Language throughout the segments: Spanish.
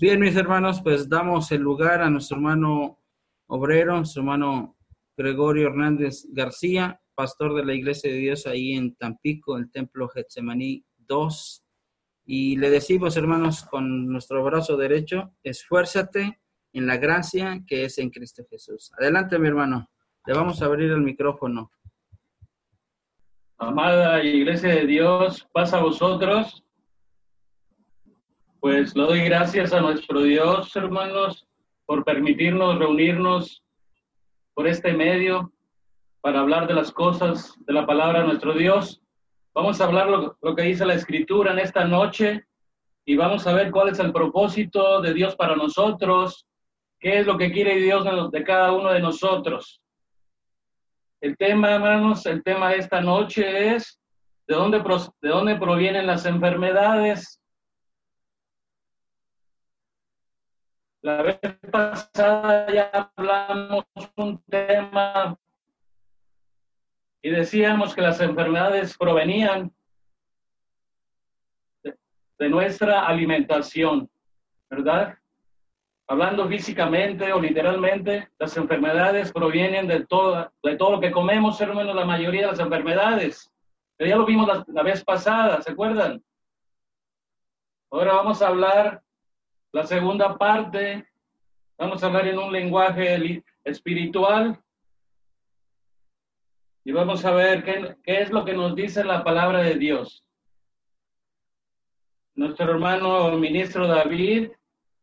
Bien, mis hermanos, pues damos el lugar a nuestro hermano obrero, nuestro hermano Gregorio Hernández García, pastor de la Iglesia de Dios ahí en Tampico, el Templo Getsemaní 2. Y le decimos, hermanos, con nuestro brazo derecho, esfuérzate en la gracia que es en Cristo Jesús. Adelante, mi hermano. Le vamos a abrir el micrófono. Amada Iglesia de Dios, pasa a vosotros. Pues le doy gracias a nuestro Dios, hermanos, por permitirnos reunirnos por este medio para hablar de las cosas de la palabra de nuestro Dios. Vamos a hablar lo, lo, que dice la Escritura en esta noche y vamos a ver cuál es el propósito de Dios para nosotros, qué es lo que quiere Dios de cada uno de nosotros. El tema, hermanos, el tema de esta noche es de dónde, de dónde provienen las enfermedades. La vez pasada ya hablamos un tema y decíamos que las enfermedades provenían de, nuestra alimentación, ¿verdad? Hablando físicamente o literalmente, las enfermedades provienen de todo, de todo lo que comemos, hermanos, la mayoría de las enfermedades. Pero ya lo vimos la vez pasada, ¿se acuerdan? Ahora vamos a hablar la segunda parte, vamos a hablar en un lenguaje espiritual y vamos a ver qué, qué, es lo que nos dice la palabra de Dios. Nuestro hermano ministro David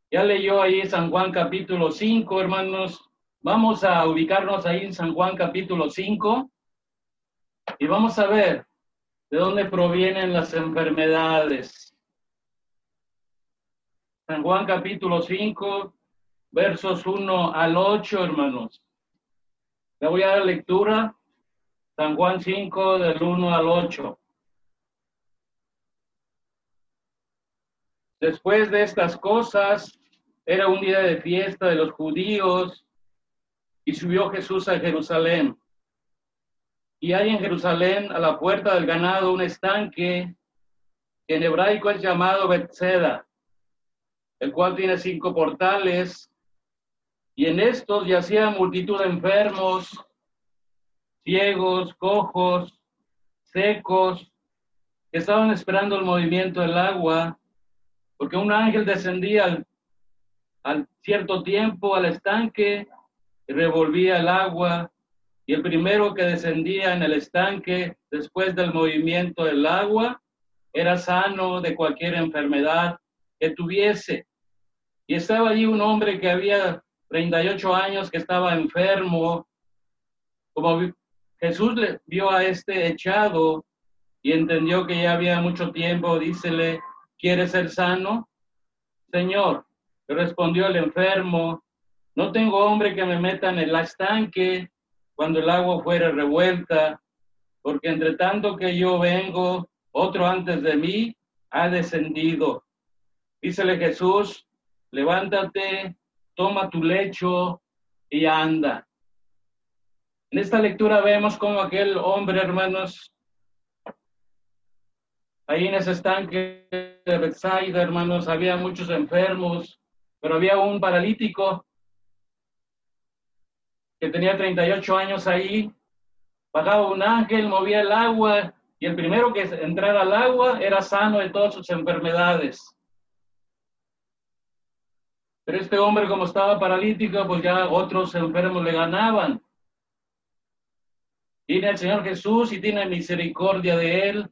ya leyó ahí San Juan capítulo 5, hermanos. Vamos a ubicarnos ahí en San Juan capítulo 5 y vamos a ver de dónde provienen las enfermedades. San Juan capítulo 5, versos 1 al 8, hermanos. Le voy a dar lectura. San Juan 5, del 1 al 8. Después de estas cosas, era un día de fiesta de los judíos y subió Jesús a Jerusalén. Y hay en Jerusalén, a la puerta del ganado, un estanque que en hebraico es llamado Bethseda, el cual tiene cinco portales, y en estos yacía multitud de enfermos, ciegos, cojos, secos, que estaban esperando el movimiento del agua, porque un ángel descendía al, al cierto tiempo al estanque y revolvía el agua, y el primero que descendía en el estanque después del movimiento del agua era sano de cualquier enfermedad que tuviese. Y estaba allí un hombre que había 38 años, que estaba enfermo. Como Jesús le vio a este echado y entendió que ya había mucho tiempo, dícele, ¿quieres ser sano? Señor, respondió el enfermo, no tengo hombre que me meta en el estanque cuando el agua fuera revuelta, porque entre tanto que yo vengo, otro antes de mí ha descendido. Dícele Jesús, levántate, toma tu lecho y anda. En esta lectura vemos como aquel hombre, hermanos, ahí en ese estanque de Bethsaida, hermanos, había muchos enfermos, pero había un paralítico que tenía 38 años ahí, bajaba un ángel, movía el agua, y el primero que entrara al agua era sano de todas sus enfermedades. Pero este hombre, como estaba paralítico, pues ya otros enfermos le ganaban. Tiene el Señor Jesús y tiene misericordia de él.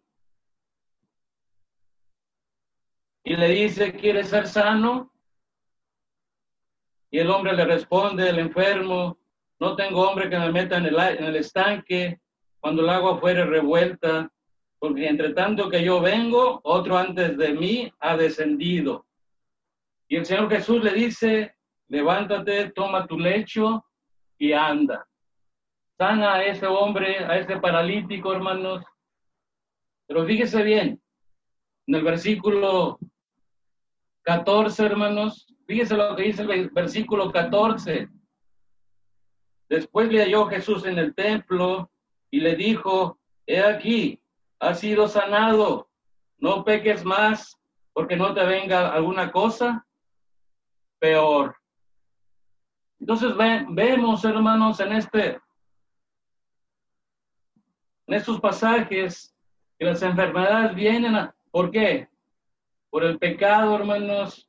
Y le dice, ¿quieres ser sano? Y el hombre le responde, el enfermo, no tengo hombre que me meta en el, en el estanque cuando el agua fuere revuelta, porque entre tanto que yo vengo, otro antes de mí ha descendido. Y el Señor Jesús le dice, levántate, toma tu lecho y anda. Sana a ese hombre, a ese paralítico, hermanos. Pero fíjese bien, en el versículo 14, hermanos, Fíjese lo que dice el versículo 14. Después le halló Jesús en el templo y le dijo, he aquí, has sido sanado, no peques más porque no te venga alguna cosa. Peor. Entonces vemos, hermanos, en este, en estos pasajes, que las enfermedades vienen a, ¿por qué? Por el pecado, hermanos.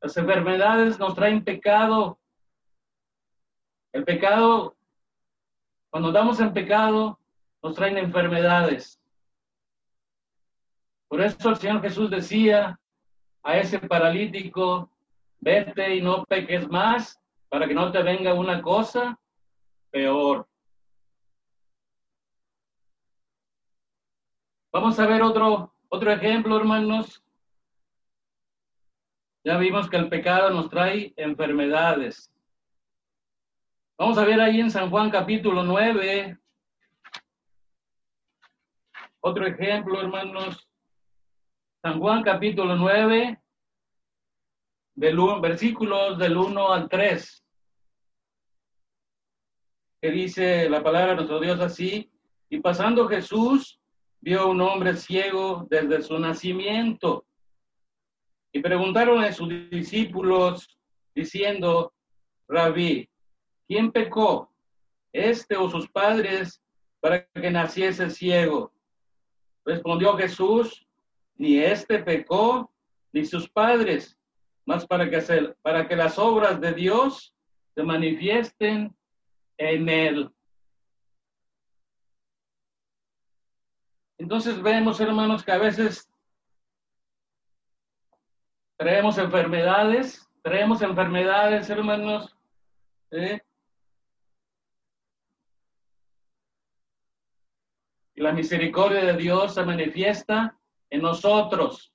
Las enfermedades nos traen pecado. El pecado, cuando damos en pecado, nos traen enfermedades. Por eso el Señor Jesús decía a ese paralítico, vete y no peques más para que no te venga una cosa peor. Vamos a ver otro, otro ejemplo, hermanos. Ya vimos que el pecado nos trae enfermedades. Vamos a ver ahí en San Juan capítulo 9. Otro ejemplo, hermanos. San Juan capítulo 9, del versículos del 1 al 3 que dice la palabra de nuestro Dios así, y pasando Jesús vio un hombre ciego desde su nacimiento. Y preguntaron a sus discípulos diciendo, Rabí, ¿quién pecó, este o sus padres, para que naciese ciego? Respondió Jesús, ni este pecó, ni sus padres, mas para que, para que las obras de Dios se manifiesten en él. Entonces vemos, hermanos, que a veces traemos enfermedades, traemos enfermedades, hermanos. Y la misericordia de Dios se manifiesta en nosotros.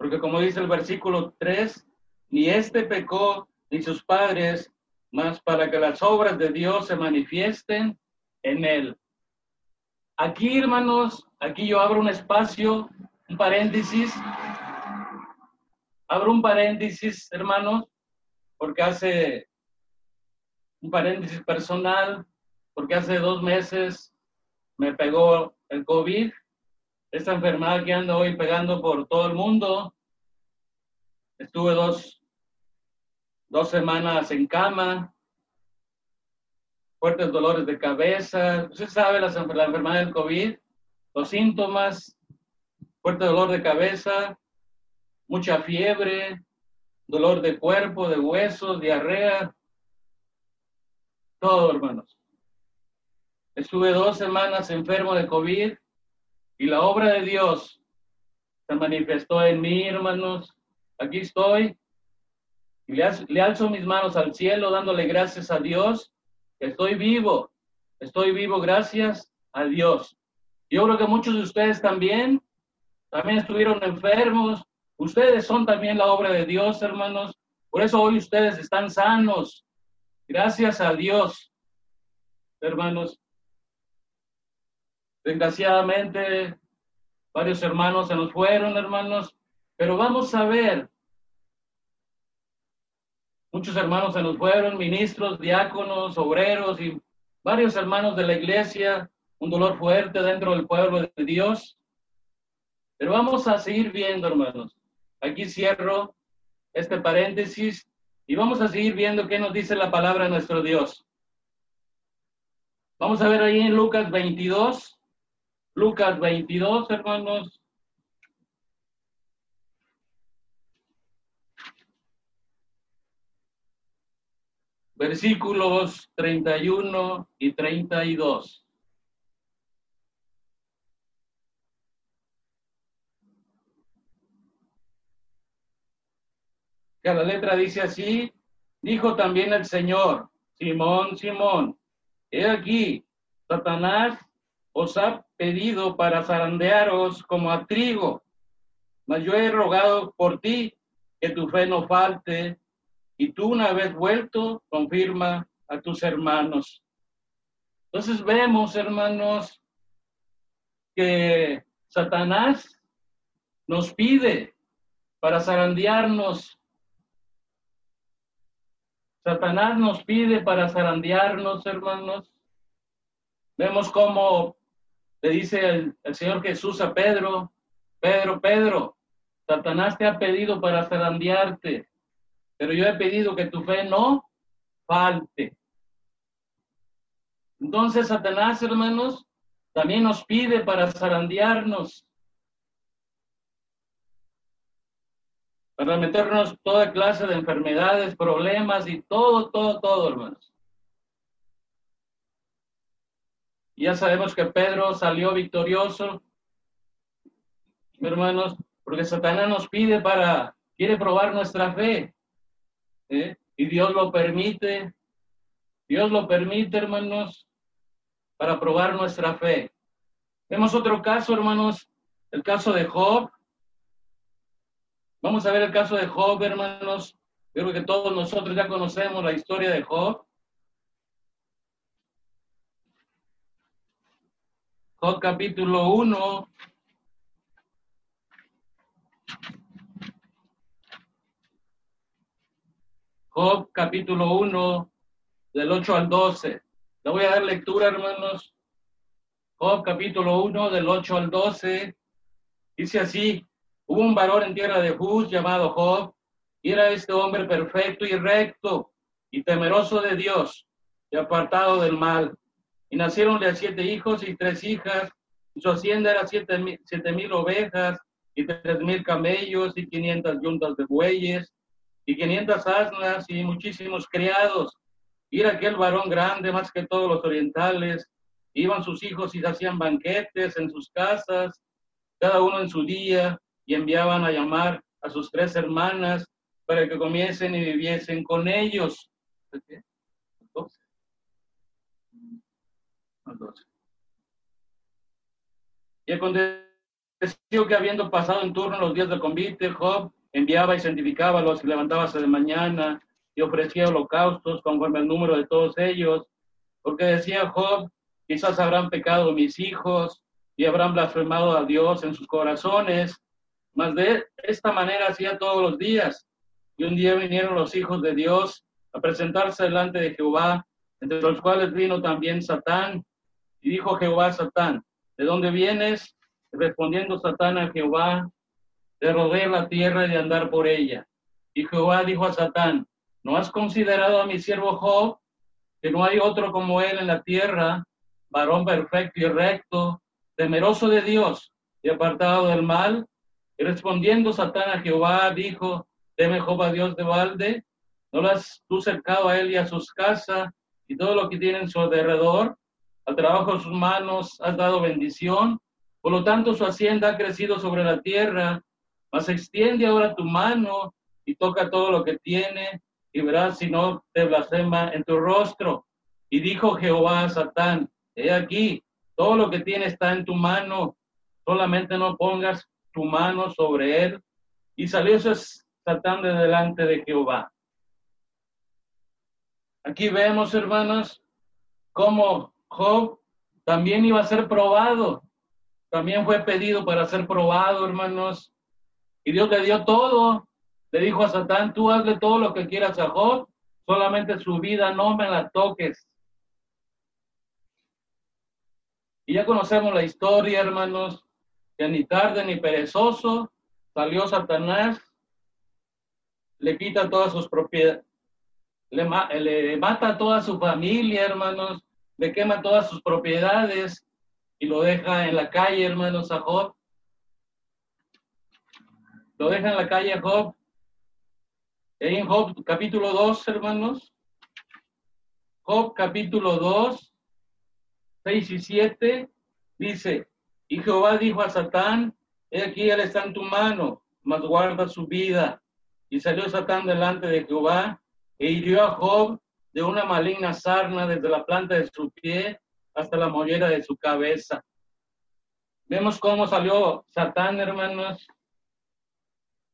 Porque como dice el versículo 3, ni este pecó ni sus padres, más para que las obras de Dios se manifiesten en él. Aquí, hermanos, aquí yo abro un espacio, un paréntesis. Abro un paréntesis, hermanos, porque hace un paréntesis personal, porque hace dos meses me pegó el COVID esta enfermedad que ando hoy pegando por todo el mundo. Estuve dos, dos semanas en cama, fuertes dolores de cabeza. Usted sabe la, la enfermedad del COVID, los síntomas, fuerte dolor de cabeza, mucha fiebre, dolor de cuerpo, de huesos, diarrea, todo, hermanos. Estuve dos semanas enfermo de COVID y la obra de Dios se manifestó en mí, hermanos. Aquí estoy. Y le, alzo mis manos al cielo dándole gracias a Dios. estoy vivo. Estoy vivo gracias a Dios. Yo creo que muchos de ustedes también, también estuvieron enfermos. Ustedes son también la obra de Dios, hermanos. Por eso hoy ustedes están sanos. Gracias a Dios, hermanos. Desgraciadamente, varios hermanos se nos fueron, hermanos, pero vamos a ver. Muchos hermanos se nos fueron, ministros, diáconos, obreros y varios hermanos de la iglesia, un dolor fuerte dentro del pueblo de Dios. Pero vamos a seguir viendo, hermanos. Aquí cierro este paréntesis y vamos a seguir viendo qué nos dice la palabra de nuestro Dios. Vamos a ver ahí en Lucas 22, Lucas 22, hermanos. Versículos 31 y 32. Que la letra dice así, dijo también el Señor, Simón, Simón, he aquí, Satanás os ha pedido para zarandearos como a trigo, mas yo he rogado por ti que tu fe no falte, y tú una vez vuelto, confirma a tus hermanos. Entonces vemos, hermanos, que Satanás nos pide para zarandearnos. Satanás nos pide para zarandearnos, hermanos. Vemos cómo le dice el, el Señor Jesús a Pedro, Pedro, Pedro, Satanás te ha pedido para zarandearte, pero yo he pedido que tu fe no falte. Entonces Satanás, hermanos, también nos pide para zarandearnos, para meternos toda clase de enfermedades, problemas y todo, todo, todo, hermanos. Ya sabemos que Pedro salió victorioso, hermanos, porque Satanás nos pide para, quiere probar nuestra fe. ¿eh? Y Dios lo permite, Dios lo permite, hermanos, para probar nuestra fe. Vemos otro caso, hermanos, el caso de Job. Vamos a ver el caso de Job, hermanos. Creo que todos nosotros ya conocemos la historia de Job. Job capítulo 1, Job capítulo 1, del 8 al 12. Le voy a dar lectura, hermanos. Job capítulo 1, del 8 al 12. Dice así, hubo un varón en tierra de Juz llamado Job, y era este hombre perfecto y recto, y temeroso de Dios, y apartado del mal. Y nacieronle siete hijos y tres hijas, y su hacienda era siete mil, ovejas, y tres mil camellos, y quinientas yuntas de bueyes, y quinientas asnas, y muchísimos criados y era aquel varón grande más que todos los orientales. Iban sus hijos y hacían banquetes en sus casas, cada uno en su día, y enviaban a llamar a sus tres hermanas para que comiesen y viviesen con ellos. Y aconteció que habiendo pasado en turno los días del convite, Job enviaba y santificaba a los que levantábase de mañana y ofrecía holocaustos conforme al número de todos ellos, porque decía Job, quizás habrán pecado mis hijos y habrán blasfemado a Dios en sus corazones, mas de esta manera hacía todos los días. Y un día vinieron los hijos de Dios a presentarse delante de Jehová, entre los cuales vino también Satán. Y dijo Jehová a Satán, ¿de dónde vienes? respondiendo Satán a Jehová, de rodear la tierra y de andar por ella. Y Jehová dijo a Satán, ¿No has considerado a mi siervo Job, que no hay otro como él en la tierra, varón perfecto y recto, temeroso de Dios y apartado del mal? Y respondiendo Satán a Jehová, dijo, teme Job a Dios de balde, ¿no lo has tú cercado a él y a sus casas y todo lo que tiene en su alrededor? Al trabajo de sus manos has dado bendición, por lo tanto su hacienda ha crecido sobre la tierra, mas extiende ahora tu mano y toca todo lo que tiene y verás si no te blasfema en tu rostro. Y dijo Jehová a Satán, he aquí, todo lo que tiene está en tu mano, solamente no pongas tu mano sobre él. Y salió Satán de delante de Jehová. Aquí vemos, hermanos, cómo Job también iba a ser probado. También fue pedido para ser probado, hermanos. Y Dios le dio todo le dijo a Satán, tú hazle todo lo que quieras a Job, solamente su vida no me la toques. Y ya conocemos la historia, hermanos, que ni tarde ni perezoso salió Satanás, le quita todas sus propiedades, le, le mata a toda su familia, hermanos, le quema todas sus propiedades y lo deja en la calle, hermanos, a Job. Lo deja en la calle a Job en Job capítulo 2, hermanos. Job capítulo 2, 6 y 7 dice, y Jehová dijo a Satán, he aquí él está en tu mano, mas guarda su vida. Y salió Satán delante de Jehová e hirió a Job de una maligna sarna desde la planta de su pie hasta la mollera de su cabeza. Vemos cómo salió Satán, hermanos.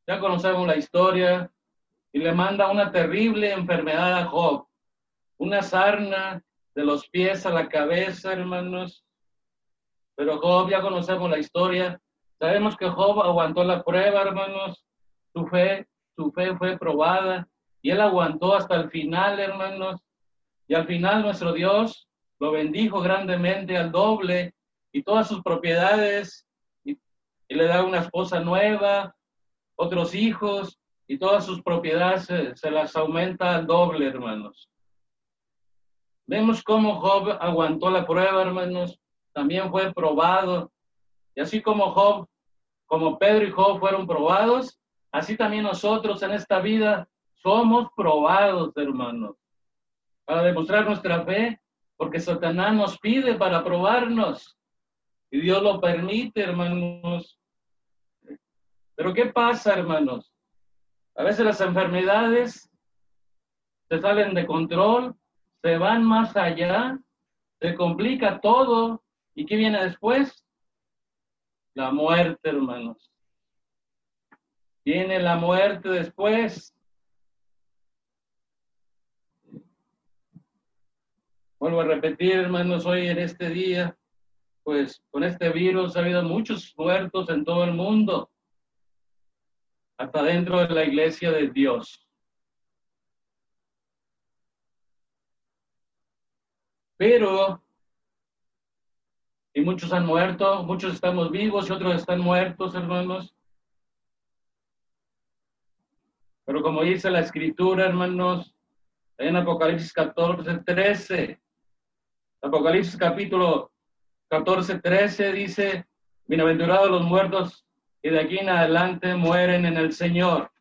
Ya conocemos la historia, y le manda una terrible enfermedad a Job, una sarna de los pies a la cabeza, hermanos. Pero Job, ya conocemos la historia, sabemos que Job aguantó la prueba, hermanos, su fe, su fe fue probada y él aguantó hasta el final, hermanos. Y al final nuestro Dios lo bendijo grandemente al doble y todas sus propiedades, y, le da una esposa nueva, otros hijos, y todas sus propiedades se, se las aumenta al doble, hermanos. Vemos cómo Job aguantó la prueba, hermanos, también fue probado. Y así como Job, como Pedro y Job fueron probados, así también nosotros en esta vida somos probados, hermanos, para demostrar nuestra fe, porque Satanás nos pide para probarnos. Y Dios lo permite, hermanos. Pero ¿qué pasa, hermanos? A veces las enfermedades se salen de control, se van más allá, se complica todo. ¿Y qué viene después? La muerte, hermanos. Viene la muerte después. Vuelvo a repetir, hermanos, hoy en este día, pues con este virus ha habido muchos muertos en todo el mundo hasta dentro de la iglesia de Dios. Pero, y muchos han muerto, muchos estamos vivos y otros están muertos, hermanos. Pero como dice la escritura, hermanos, en Apocalipsis 14, 13, Apocalipsis capítulo 14, 13 dice, bienaventurados los muertos y de aquí en adelante mueren en el Señor.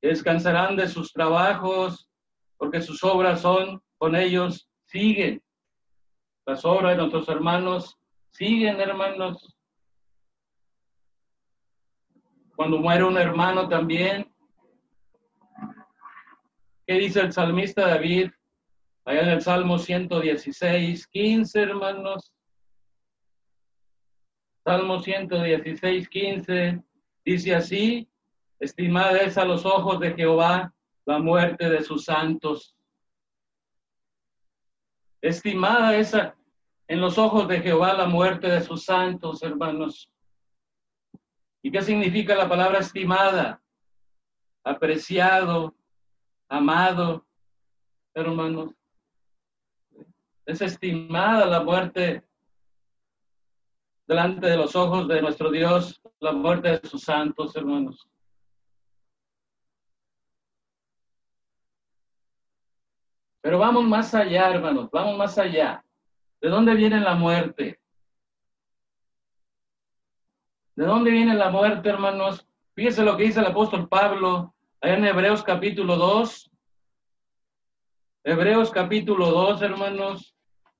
Descansarán de sus trabajos, porque sus obras son con ellos, siguen. Las obras de nuestros hermanos siguen, hermanos. Cuando muere un hermano también, ¿qué dice el salmista David? Allá en el Salmo 116, 15, hermanos. Salmo 116, 15, dice así, estimada es a los ojos de Jehová la muerte de sus santos. Estimada es en los ojos de Jehová la muerte de sus santos, hermanos. ¿Y qué significa la palabra estimada? Apreciado, amado, hermanos. Es estimada la muerte delante de los ojos de nuestro Dios la muerte de sus santos hermanos. Pero vamos más allá, hermanos, vamos más allá. ¿De dónde viene la muerte? ¿De dónde viene la muerte, hermanos? Fíjese lo que dice el apóstol Pablo en Hebreos capítulo 2. Hebreos capítulo 2, hermanos.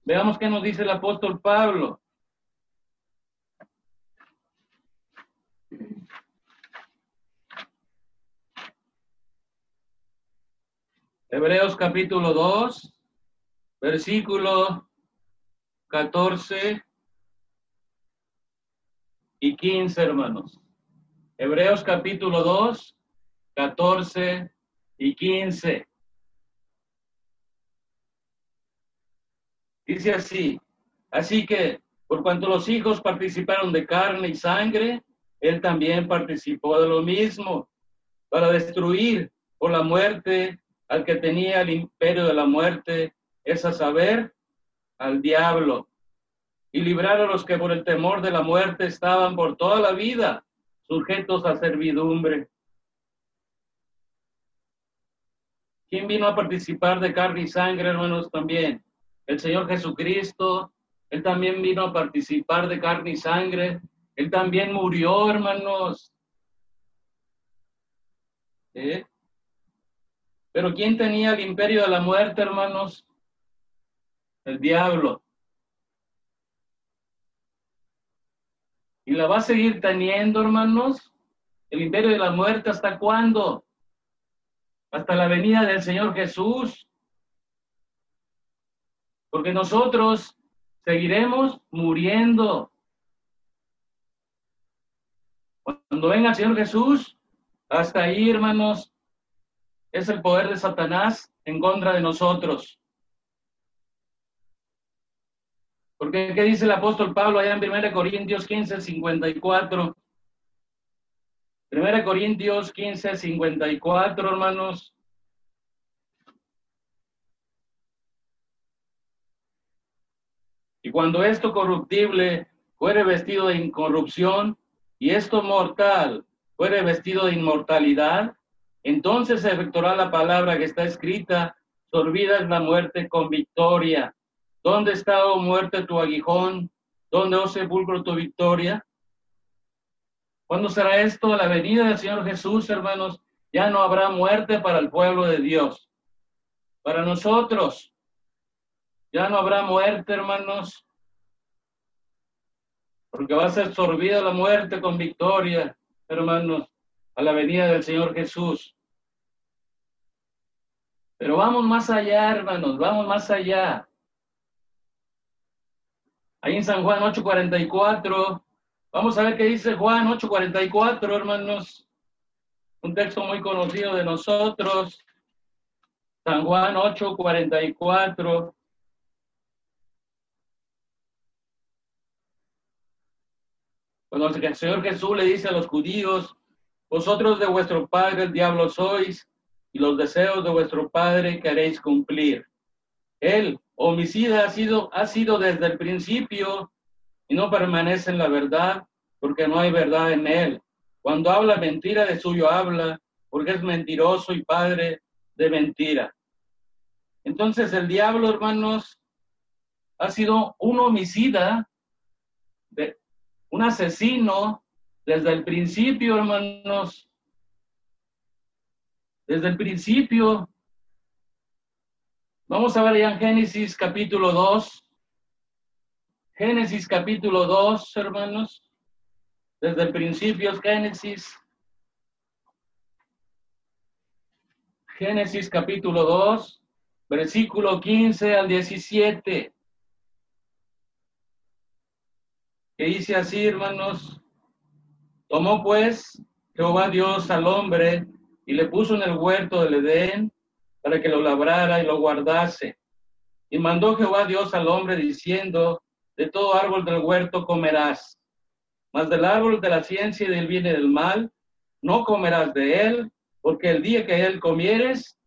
Veamos qué nos dice el apóstol Pablo. Hebreos capítulo 2, versículo 14 y 15, hermanos. Hebreos capítulo 2, 14 y 15. Dice así, así que por cuanto los hijos participaron de carne y sangre, él también participó de lo mismo, para destruir por la muerte al que tenía el imperio de la muerte, es a saber, al diablo, y librar a los que por el temor de la muerte estaban por toda la vida sujetos a servidumbre. ¿Quién vino a participar de carne y sangre, hermanos, también? El Señor Jesucristo, Él también vino a participar de carne y sangre. Él también murió, hermanos. ¿Eh? Pero ¿quién tenía el imperio de la muerte, hermanos? El diablo. Y la va a seguir teniendo, hermanos. El imperio de la muerte, ¿hasta cuándo? Hasta la venida del Señor Jesús. Porque nosotros seguiremos muriendo. Cuando venga el Señor Jesús, hasta ahí, hermanos, es el poder de Satanás en contra de nosotros. Porque, ¿qué dice el apóstol Pablo allá en 1 Corintios 15, 54? 1 Corintios 15, 54, hermanos. Cuando esto corruptible fuere vestido de incorrupción y esto mortal fuere vestido de inmortalidad, entonces se efectuará la palabra que está escrita, sorbida es la muerte con victoria. ¿Dónde está, oh muerte, tu aguijón? ¿Dónde, oh sepulcro, tu victoria? ¿Cuándo será esto? La venida del Señor Jesús, hermanos. Ya no habrá muerte para el pueblo de Dios. Para nosotros, ya no habrá muerte, hermanos. Porque va a ser sorbida la muerte con victoria, hermanos, a la venida del Señor Jesús. Pero vamos más allá, hermanos, vamos más allá. Ahí en San Juan 8:44, vamos a ver qué dice Juan 8:44, hermanos. Un texto muy conocido de nosotros. San Juan 8:44. Cuando el Señor Jesús le dice a los judíos, vosotros de vuestro padre el diablo sois, y los deseos de vuestro padre queréis cumplir. Él, homicida, ha sido, ha sido desde el principio y no permanece en la verdad, porque no hay verdad en él. Cuando habla mentira, de suyo habla, porque es mentiroso y padre de mentira. Entonces el diablo, hermanos, ha sido un homicida, un asesino desde el principio, hermanos, desde el principio. Vamos a ver ya en Génesis capítulo 2. Génesis capítulo 2, hermanos. Desde el principio es Génesis. Génesis capítulo 2, versículo 15 al 17. Que dice así, hermanos. Tomó pues Jehová Dios al hombre y le puso en el huerto del Edén para que lo labrara y lo guardase. Y mandó Jehová Dios al hombre diciendo, de todo árbol del huerto comerás, mas del árbol de la ciencia y del bien y del mal no comerás de él, porque el día que él comieres,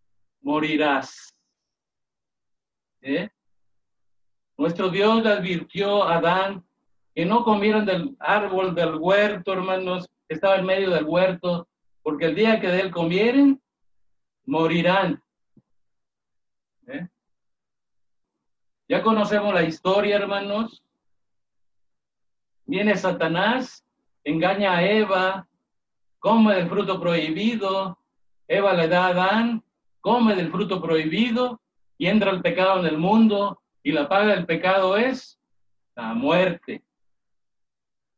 morirás. ¿Eh? Nuestro Dios le advirtió a Adán que no comieran del árbol del huerto, hermanos, que estaba en medio del huerto, porque el día que de él comieren, morirán. ¿Eh? Ya conocemos la historia, hermanos. Viene Satanás, engaña a Eva, come del fruto prohibido. Eva le da a Adán, come del fruto prohibido y entra el pecado en el mundo y la paga del pecado es la muerte.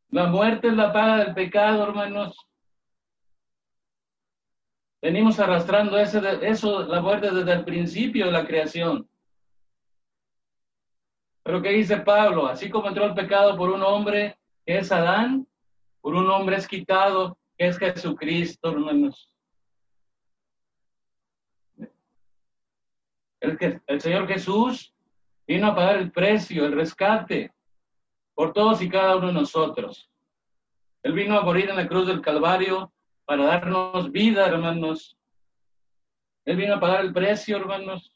La muerte es la paga del pecado, hermanos. Venimos arrastrando ese, eso, la muerte desde el principio de la creación. Pero ¿qué dice Pablo? Así como entró el pecado por un hombre que es Adán, por un hombre es quitado que es Jesucristo, hermanos. El, el Señor Jesús vino a pagar el precio, el rescate por todos y cada uno de nosotros. Él vino a morir en la cruz del Calvario para darnos vida, hermanos. Él vino a pagar el precio, hermanos.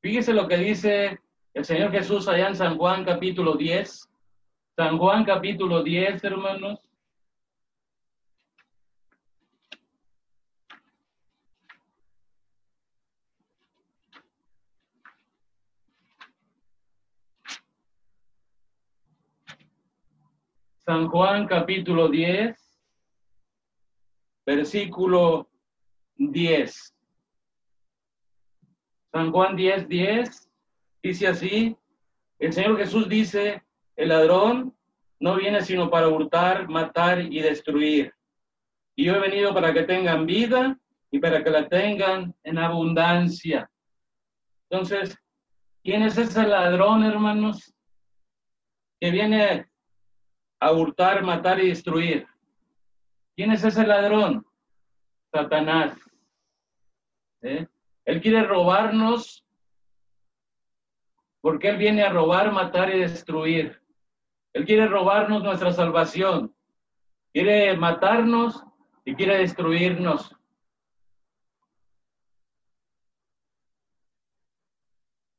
Fíjese lo que dice el Señor Jesús allá en San Juan capítulo 10. San Juan capítulo 10, hermanos. San Juan capítulo 10, versículo 10. San Juan 10, 10 dice así, el Señor Jesús dice, el ladrón no viene sino para hurtar, matar y destruir. Y yo he venido para que tengan vida y para que la tengan en abundancia. Entonces, ¿quién es ese ladrón, hermanos? Que viene a hurtar, matar y destruir. ¿Quién es ese ladrón? Satanás. ¿Eh? Él quiere robarnos porque Él viene a robar, matar y destruir. Él quiere robarnos nuestra salvación. Quiere matarnos y quiere destruirnos.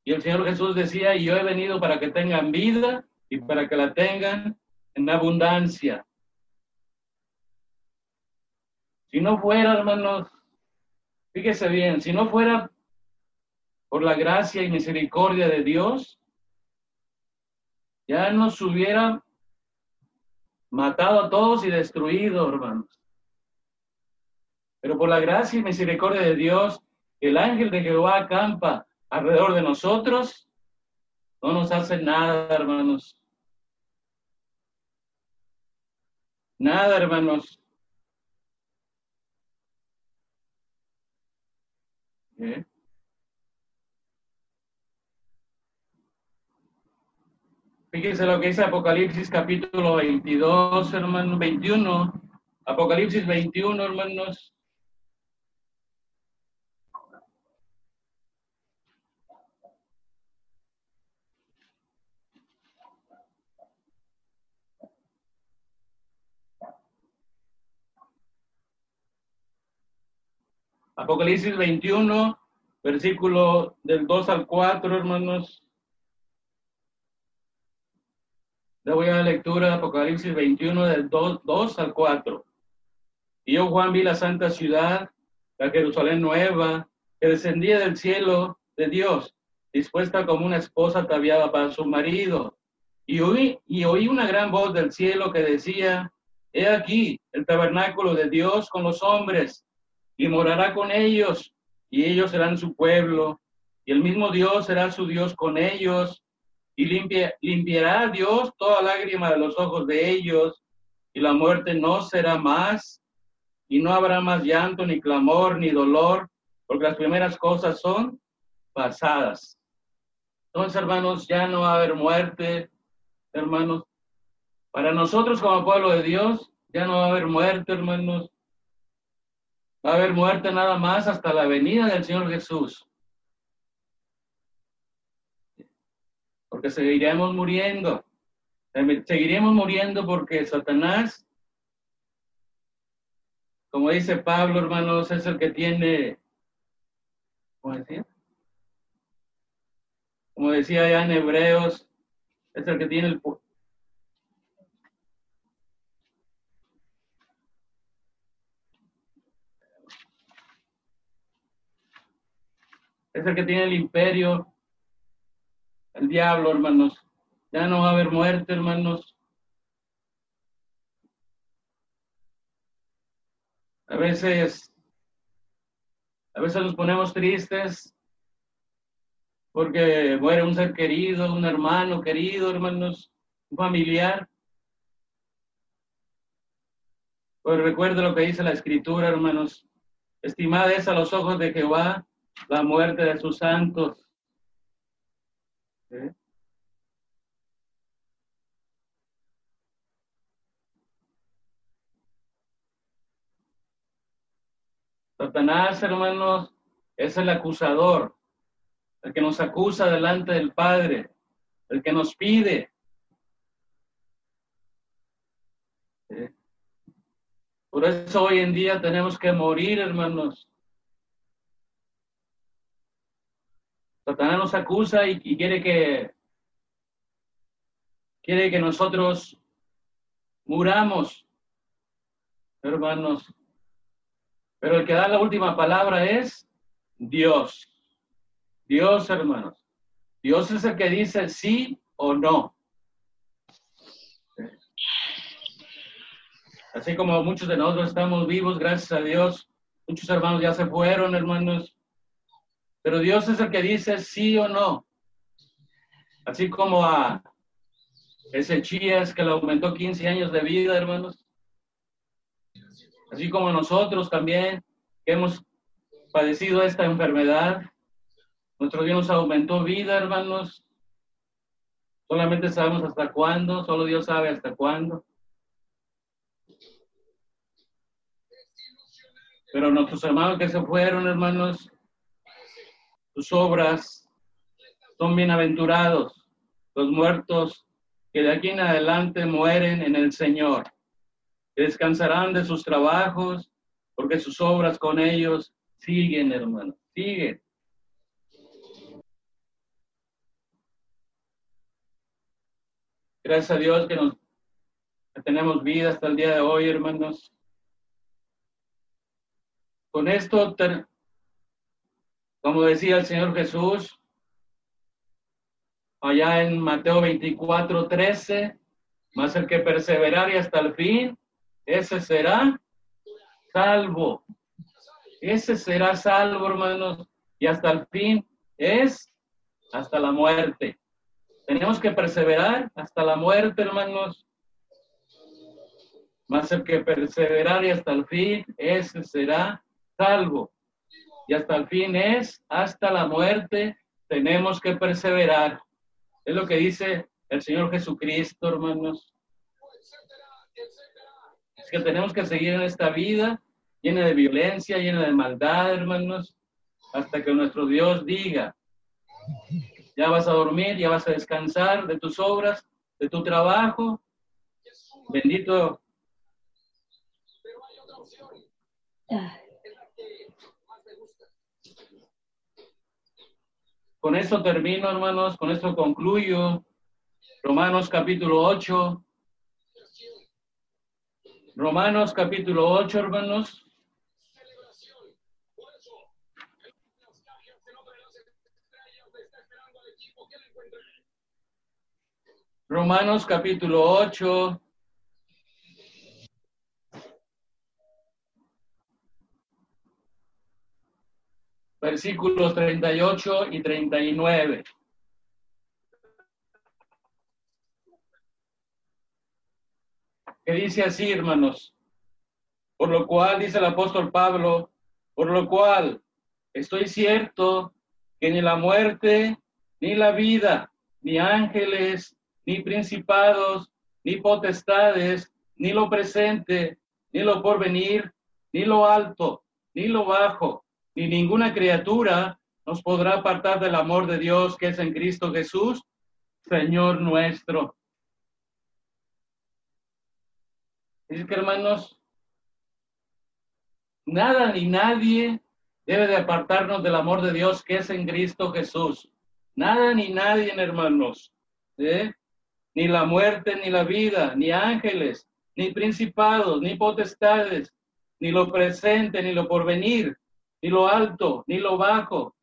Y el Señor Jesús decía, yo he venido para que tengan vida y para que la tengan en abundancia. Si no fuera, hermanos, fíjese bien, si no fuera por la gracia y misericordia de Dios, ya nos hubiera matado a todos y destruido, hermanos. Pero por la gracia y misericordia de Dios, el ángel de Jehová acampa alrededor de nosotros, no nos hace nada, hermanos. Nada, hermanos. ¿Eh? Fíjense lo que dice Apocalipsis capítulo 22, hermanos, 21. Apocalipsis 21, hermanos. Apocalipsis 21, versículo del 2 al 4, hermanos. Le voy a la lectura Apocalipsis 21 del 2, 2 al 4. Y yo, Juan, vi la santa ciudad, la Jerusalén nueva, que descendía del cielo de Dios, dispuesta como una esposa ataviada para su marido. Y oí, y oí una gran voz del cielo que decía, He aquí el tabernáculo de Dios con los hombres, y morará con ellos, y ellos serán su pueblo, y el mismo Dios será su Dios con ellos, y limpia, limpiará Dios toda lágrima de los ojos de ellos, y la muerte no será más, y no habrá más llanto, ni clamor, ni dolor, porque las primeras cosas son pasadas. Entonces, hermanos, ya no va a haber muerte, hermanos. Para nosotros como pueblo de Dios, ya no va a haber muerte, hermanos. Va a haber muerte nada más hasta la venida del Señor Jesús. porque seguiremos muriendo. Seguiremos muriendo porque Satanás, como dice Pablo, hermanos, es el que tiene, ¿cómo decía? Como decía ya en Hebreos, es el que tiene el, es el que tiene el imperio el diablo, hermanos. Ya no va a haber muerte, hermanos. A veces, a veces nos ponemos tristes porque muere un ser querido, un hermano querido, hermanos, un familiar. Pues recuerdo lo que dice la escritura, hermanos. Estimada es a los ojos de Jehová la muerte de sus santos. Satanás, hermanos, es el acusador, el que nos acusa delante del Padre, el que nos pide. Por eso hoy en día tenemos que morir, hermanos. Satanás nos acusa y, quiere que quiere que nosotros muramos, hermanos. Pero el que da la última palabra es Dios. Dios, hermanos. Dios es el que dice sí o no. Así como muchos de nosotros estamos vivos, gracias a Dios. Muchos hermanos ya se fueron, hermanos. Pero Dios es el que dice sí o no. Así como a ese Chías que le aumentó 15 años de vida, hermanos. Así como nosotros también que hemos padecido esta enfermedad. Nuestro Dios nos aumentó vida, hermanos. Solamente sabemos hasta cuándo, solo Dios sabe hasta cuándo. Pero nuestros hermanos que se fueron, hermanos, tus obras. Son bienaventurados los muertos que de aquí en adelante mueren en el Señor, descansarán de sus trabajos, porque sus obras con ellos siguen, hermano, siguen. Gracias a Dios que nos tenemos vida hasta el día de hoy, hermanos. Con esto como decía el Señor Jesús, allá en Mateo 24, 13, más el que perseverare hasta el fin, ese será salvo. Ese será salvo, hermanos, y hasta el fin es hasta la muerte. Tenemos que perseverar hasta la muerte, hermanos. Más el que perseverare hasta el fin, ese será salvo. Y hasta el fin es hasta la muerte. Tenemos que perseverar. Es lo que dice el Señor Jesucristo, hermanos. Es que tenemos que seguir en esta vida llena de violencia, llena de maldad, hermanos, hasta que nuestro Dios diga, ya vas a dormir, ya vas a descansar de tus obras, de tu trabajo. Bendito. Con esto termino, hermanos, con esto concluyo. Romanos capítulo 8. Romanos capítulo 8, hermanos. Romanos capítulo 8. Versículos 38 y 39. Que dice así, hermanos. Por lo cual, dice el apóstol Pablo, por lo cual estoy cierto que ni la muerte, ni la vida, ni ángeles, ni principados, ni potestades, ni lo presente, ni lo porvenir, ni lo alto, ni lo bajo, ni ninguna criatura nos podrá apartar del amor de Dios que es en Cristo Jesús, Señor nuestro. Dice que hermanos, nada ni nadie debe de apartarnos del amor de Dios que es en Cristo Jesús. Nada ni nadie, hermanos. ¿eh? Ni la muerte, ni la vida, ni ángeles, ni principados, ni potestades, ni lo presente, ni lo porvenir, ni lo alto, ni lo bajo,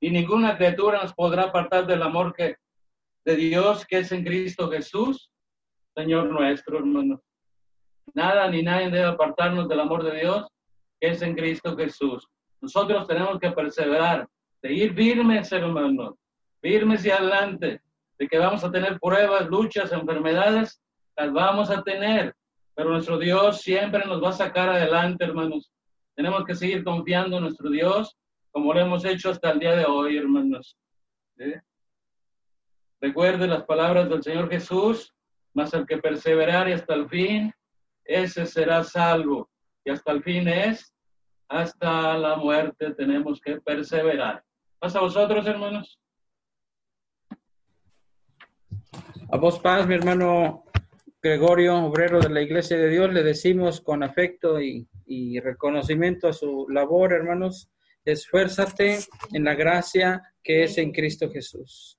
y ninguna criatura nos podrá apartar del amor que, de Dios que es en Cristo Jesús, Señor nuestro, hermano. Nada ni nadie debe apartarnos del amor de Dios que es en Cristo Jesús. Nosotros tenemos que perseverar, seguir firmes, hermanos, firmes y adelante, de que vamos a tener pruebas, luchas, enfermedades, las vamos a tener, pero nuestro Dios siempre nos va a sacar adelante, hermanos. Tenemos que seguir confiando en nuestro Dios, como lo hemos hecho hasta el día de hoy, hermanos. Recuerde las palabras del Señor Jesús, mas el que perseverare hasta el fin, ese será salvo. Y hasta el fin es, hasta la muerte tenemos que perseverar. ¿Pasa a vosotros, hermanos? A vos paz, mi hermano Gregorio, obrero de la Iglesia de Dios, le decimos con afecto y, y reconocimiento a su labor, hermanos, esfuérzate en la gracia que es en Cristo Jesús.